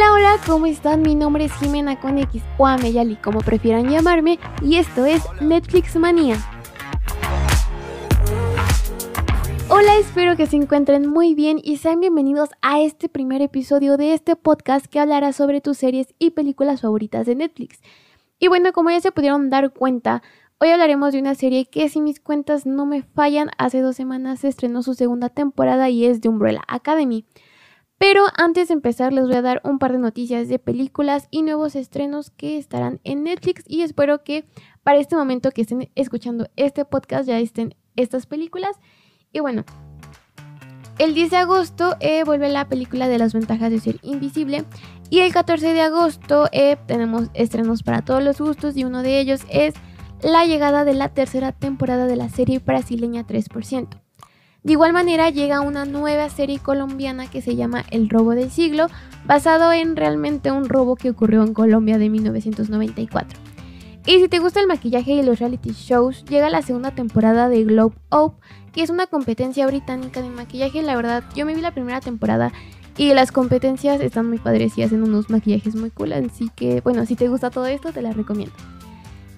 Hola, hola, ¿cómo están? Mi nombre es Jimena con X o Ameyali, como prefieran llamarme, y esto es Netflix Manía. Hola, espero que se encuentren muy bien y sean bienvenidos a este primer episodio de este podcast que hablará sobre tus series y películas favoritas de Netflix. Y bueno, como ya se pudieron dar cuenta, hoy hablaremos de una serie que si mis cuentas no me fallan, hace dos semanas se estrenó su segunda temporada y es de Umbrella Academy. Pero antes de empezar les voy a dar un par de noticias de películas y nuevos estrenos que estarán en Netflix y espero que para este momento que estén escuchando este podcast ya estén estas películas. Y bueno, el 10 de agosto eh, vuelve la película de las ventajas de ser invisible y el 14 de agosto eh, tenemos estrenos para todos los gustos y uno de ellos es la llegada de la tercera temporada de la serie brasileña 3%. De igual manera llega una nueva serie colombiana que se llama El robo del siglo, basado en realmente un robo que ocurrió en Colombia de 1994. Y si te gusta el maquillaje y los reality shows, llega la segunda temporada de Globe Up, que es una competencia británica de maquillaje. La verdad, yo me vi la primera temporada y las competencias están muy padres y hacen unos maquillajes muy cool. Así que, bueno, si te gusta todo esto, te la recomiendo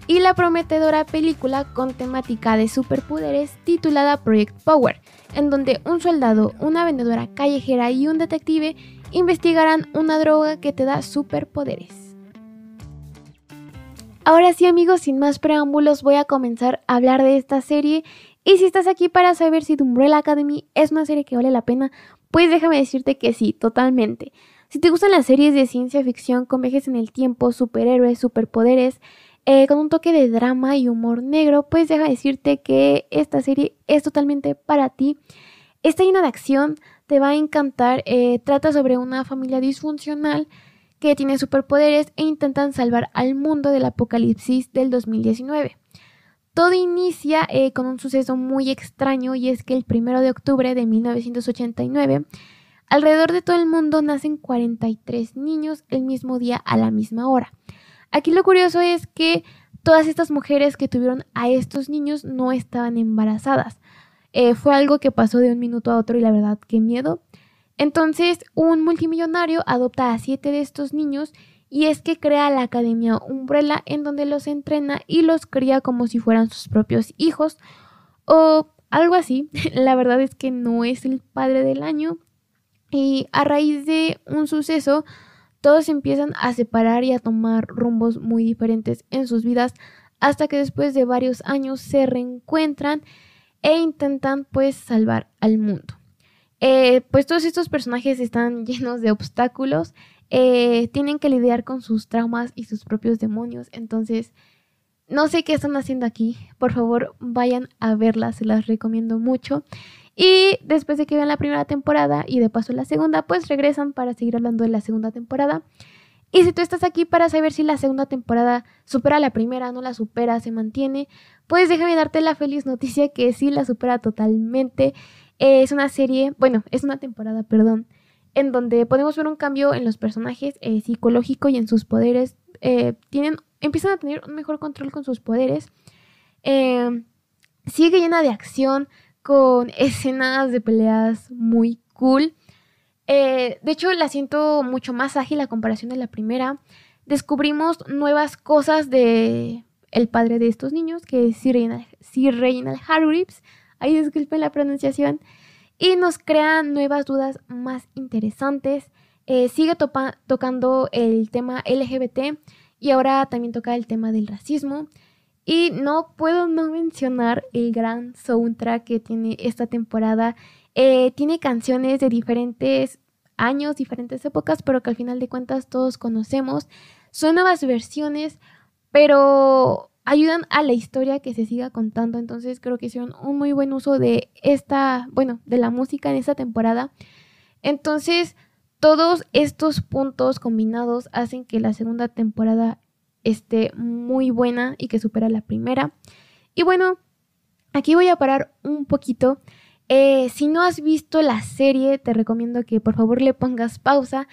y la prometedora película con temática de superpoderes titulada Project Power, en donde un soldado, una vendedora callejera y un detective investigarán una droga que te da superpoderes. Ahora sí amigos, sin más preámbulos voy a comenzar a hablar de esta serie y si estás aquí para saber si The Umbrella Academy es una serie que vale la pena, pues déjame decirte que sí, totalmente. Si te gustan las series de ciencia ficción con viajes en el tiempo, superhéroes, superpoderes, eh, con un toque de drama y humor negro, pues deja decirte que esta serie es totalmente para ti. Está llena de acción, te va a encantar. Eh, trata sobre una familia disfuncional que tiene superpoderes e intentan salvar al mundo del apocalipsis del 2019. Todo inicia eh, con un suceso muy extraño y es que el 1 de octubre de 1989, alrededor de todo el mundo nacen 43 niños el mismo día a la misma hora. Aquí lo curioso es que todas estas mujeres que tuvieron a estos niños no estaban embarazadas. Eh, fue algo que pasó de un minuto a otro y la verdad, qué miedo. Entonces, un multimillonario adopta a siete de estos niños y es que crea la Academia Umbrella en donde los entrena y los cría como si fueran sus propios hijos o algo así. la verdad es que no es el padre del año. Y a raíz de un suceso, todos empiezan a separar y a tomar rumbos muy diferentes en sus vidas hasta que después de varios años se reencuentran e intentan pues salvar al mundo. Eh, pues todos estos personajes están llenos de obstáculos, eh, tienen que lidiar con sus traumas y sus propios demonios, entonces no sé qué están haciendo aquí, por favor vayan a verlas, se las recomiendo mucho. Y después de que vean la primera temporada y de paso la segunda, pues regresan para seguir hablando de la segunda temporada. Y si tú estás aquí para saber si la segunda temporada supera la primera, no la supera, se mantiene, pues déjame darte la feliz noticia que sí la supera totalmente. es una serie, bueno, es una temporada, perdón, en donde podemos ver un cambio en los personajes eh, psicológico y en sus poderes. Eh, tienen, empiezan a tener un mejor control con sus poderes. Eh, sigue llena de acción, con escenas de peleas muy cool. Eh, de hecho, la siento mucho más ágil a comparación de la primera. Descubrimos nuevas cosas de el padre de estos niños, que es Sir Reginald, Hargreaves. Ahí disculpen la pronunciación. Y nos crean nuevas dudas más interesantes. Eh, sigue tocando el tema LGBT y ahora también toca el tema del racismo. Y no puedo no mencionar el gran soundtrack que tiene esta temporada. Eh, tiene canciones de diferentes años, diferentes épocas, pero que al final de cuentas todos conocemos. Son nuevas versiones, pero ayudan a la historia que se siga contando. Entonces creo que hicieron un muy buen uso de esta, bueno, de la música en esta temporada. Entonces, todos estos puntos combinados hacen que la segunda temporada esté muy buena y que supera la primera. Y bueno, aquí voy a parar un poquito. Eh, si no has visto la serie, te recomiendo que por favor le pongas pausa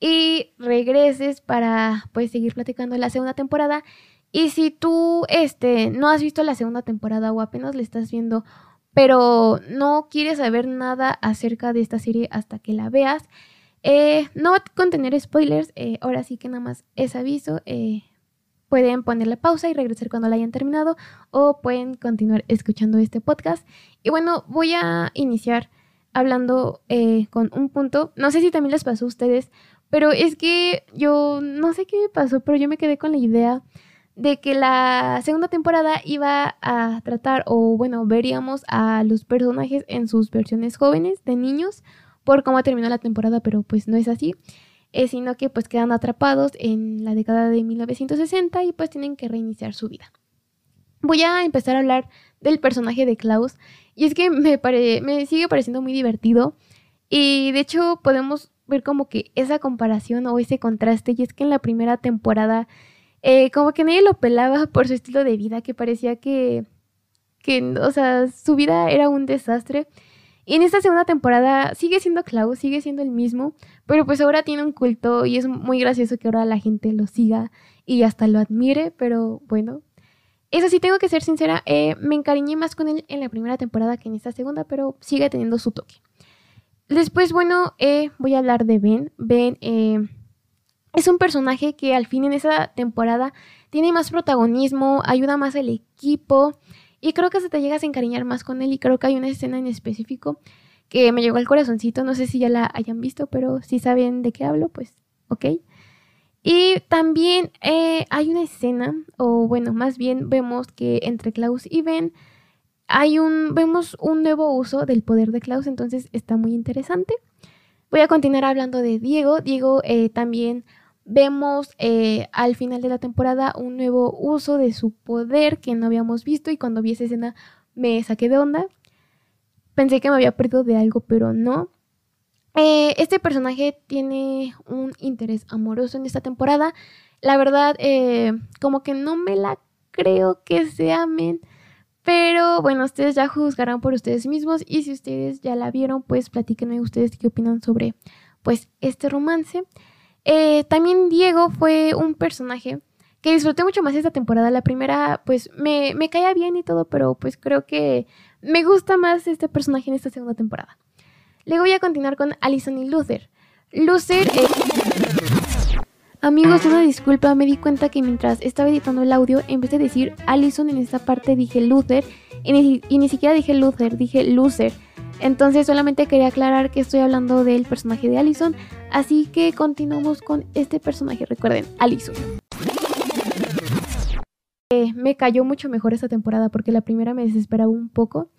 y regreses para pues seguir platicando la segunda temporada. Y si tú este, no has visto la segunda temporada o apenas le estás viendo, pero no quieres saber nada acerca de esta serie hasta que la veas, Eh, no va a contener spoilers, eh, ahora sí que nada más es aviso. Eh, pueden ponerle pausa y regresar cuando la hayan terminado o pueden continuar escuchando este podcast. Y bueno, voy a iniciar hablando con un punto. No sé si también les pasó a ustedes, pero es que yo no sé qué me pasó, pero yo me quedé con la idea de que la segunda temporada iba a tratar, o bueno, veríamos a los personajes en sus versiones jóvenes de niños, por cómo terminó la temporada, pero pues no es así, eh, sino que pues quedan atrapados en la década de 1960 y pues tienen que reiniciar su vida. Voy a empezar a hablar del personaje de Klaus, y es que me, sigue pareciendo muy divertido, y de hecho podemos ver como que esa comparación o ese contraste, y es que en la primera temporada eh, como que nadie lo pelaba por su estilo de vida, que parecía que, que, o sea, su vida era un desastre. Y en esta segunda temporada sigue siendo Klaus, sigue siendo el mismo, pero pues ahora tiene un culto y es muy gracioso que ahora la gente lo siga y hasta lo admire, pero bueno. Eso sí, tengo que ser sincera, eh, me encariñé más con él en la primera temporada que en esta segunda, pero sigue teniendo su toque. Después, bueno, eh, voy a hablar de Ben. Ben, eh, es un personaje que al fin en esa temporada tiene más protagonismo, ayuda más al equipo y creo que se te llegas a encariñar más con él y creo que hay una escena en específico que me llegó al corazoncito, no sé si ya la hayan visto, pero si saben de qué hablo, pues ok. Y también eh, hay una escena, o bueno, más bien vemos que entre Klaus y Ben hay un, vemos un nuevo uso del poder de Klaus, entonces está muy interesante. Voy a continuar hablando de Diego. Diego eh, también vemos eh, al final de la temporada un nuevo uso de su poder que no habíamos visto y cuando vi esa escena me saqué de onda. Pensé que me había perdido de algo, pero no. Eh, este personaje tiene un interés amoroso en esta temporada. La verdad, eh, como que no me la creo que se amen. Pero bueno, ustedes ya juzgarán por ustedes mismos y si ustedes ya la vieron, pues platíquenme ustedes qué opinan sobre pues este romance. Eh, también Diego fue un personaje que disfruté mucho más esta temporada. La primera, pues me, caía bien y todo, pero pues creo que me gusta más este personaje en esta segunda temporada. Luego voy a continuar con Allison y Luther. Luther... Eh, amigos, una disculpa, me di cuenta que mientras estaba editando el audio, en vez de decir Allison en esta parte dije Luther y ni, y ni siquiera dije Luther, dije Luther. Entonces solamente quería aclarar que estoy hablando del personaje de Allison, así que continuamos con este personaje, recuerden, Allison. Eh, me cayó mucho mejor esta temporada porque la primera me desesperaba un poco.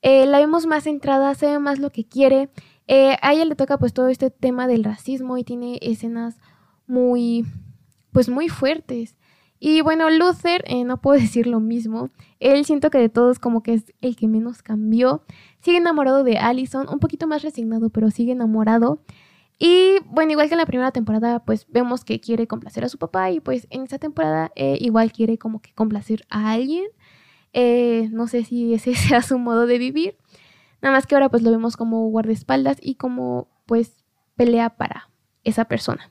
Eh, la vemos más centrada, sabe más lo que quiere. Eh, a ella le toca pues todo este tema del racismo y tiene escenas muy, pues muy fuertes. Y bueno, Luther, eh, no puedo decir lo mismo. Él siento que de todos como que es el que menos cambió. Sigue enamorado de Allison, un poquito más resignado, pero sigue enamorado. Y bueno, igual que en la primera temporada, pues vemos que quiere complacer a su papá y pues en esta temporada eh, igual quiere como que complacer a alguien. Eh, no sé si ese sea su modo de vivir. Nada más que ahora pues lo vemos como guardaespaldas y como pues pelea para esa persona.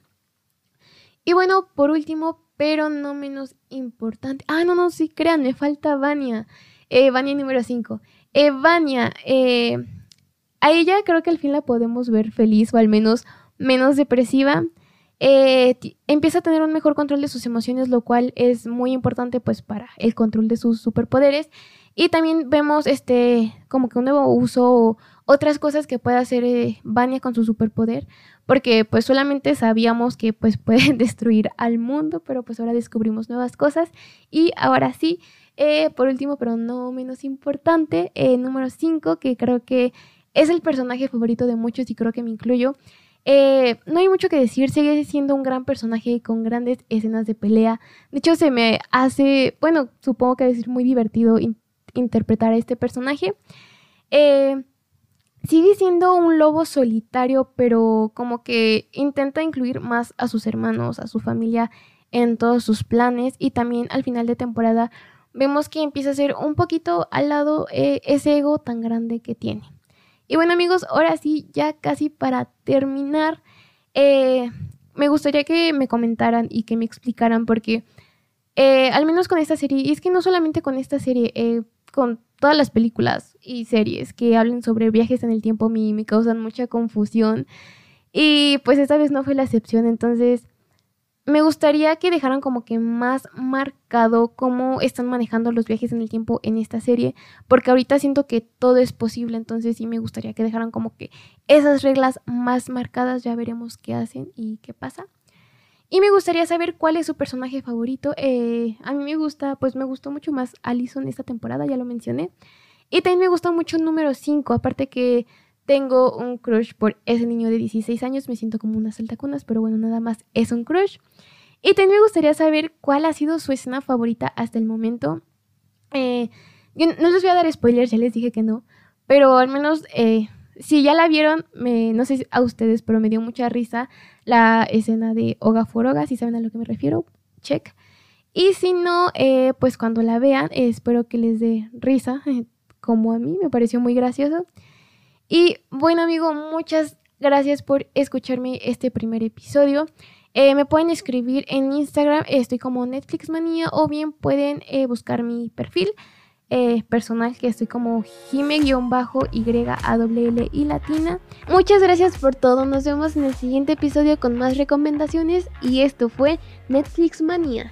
Y bueno, por último, pero no menos importante. Ah, no, no, sí, crean, me falta Vania. Eh, Vania número 5. Eh, Vania, eh, a ella creo que al fin la podemos ver feliz o al menos menos depresiva. Eh, empieza a tener un mejor control de sus emociones, lo cual es muy importante pues para el control de sus superpoderes. Y también vemos este como que un nuevo uso otras cosas que puede hacer eh, Vania con su superpoder, porque pues solamente sabíamos que pues pueden destruir al mundo, pero pues ahora descubrimos nuevas cosas y ahora sí, eh, por último, pero no menos importante, número 5, que creo que es el personaje favorito de muchos y creo que me incluyo. No hay mucho que decir, sigue siendo un gran personaje con grandes escenas de pelea. De hecho, se me hace, bueno, supongo que es muy divertido interpretar a este personaje. Eh, sigue siendo un lobo solitario, pero como que intenta incluir más a sus hermanos, a su familia en todos sus planes y también al final de temporada vemos que empieza a ser un poquito al lado eh, ese ego tan grande que tiene. Y bueno amigos, ahora sí, ya casi para terminar, eh, me gustaría que me comentaran y que me explicaran porque eh, al menos con esta serie, y es que no solamente con esta serie, con todas las películas y series que hablen sobre viajes en el tiempo me causan mucha confusión. Y pues esta vez no fue la excepción, entonces me gustaría que dejaran como que más marcado cómo están manejando los viajes en el tiempo en esta serie, porque ahorita siento que todo es posible, entonces sí me gustaría que dejaran como que esas reglas más marcadas, ya veremos qué hacen y qué pasa. Y me gustaría saber cuál es su personaje favorito. Eh, a mí me gusta, pues me gustó mucho más Allison esta temporada, ya lo mencioné. Y también me gusta mucho número 5, aparte que tengo un crush por ese niño de 16 años, me siento como una saltacunas, pero bueno, nada más es un crush. Y también me gustaría saber cuál ha sido su escena favorita hasta el momento. Eh, no les voy a dar spoilers, ya les dije que no, pero al menos eh, si ya la vieron, me, no sé a ustedes, pero me dio mucha risa la escena de Oga for Oga, si saben a lo que me refiero, check. Y si no, eh, pues cuando la vean, espero que les dé risa, como a mí, me pareció muy gracioso. Y bueno, amigo, muchas gracias por escucharme este primer episodio. Eh, me pueden escribir en Instagram, estoy como Netflix Manía, o bien pueden eh, buscar mi perfil eh, personal, que estoy como jime-y y latina. Muchas gracias por todo, nos vemos en el siguiente episodio con más recomendaciones y esto fue Netflix Manía.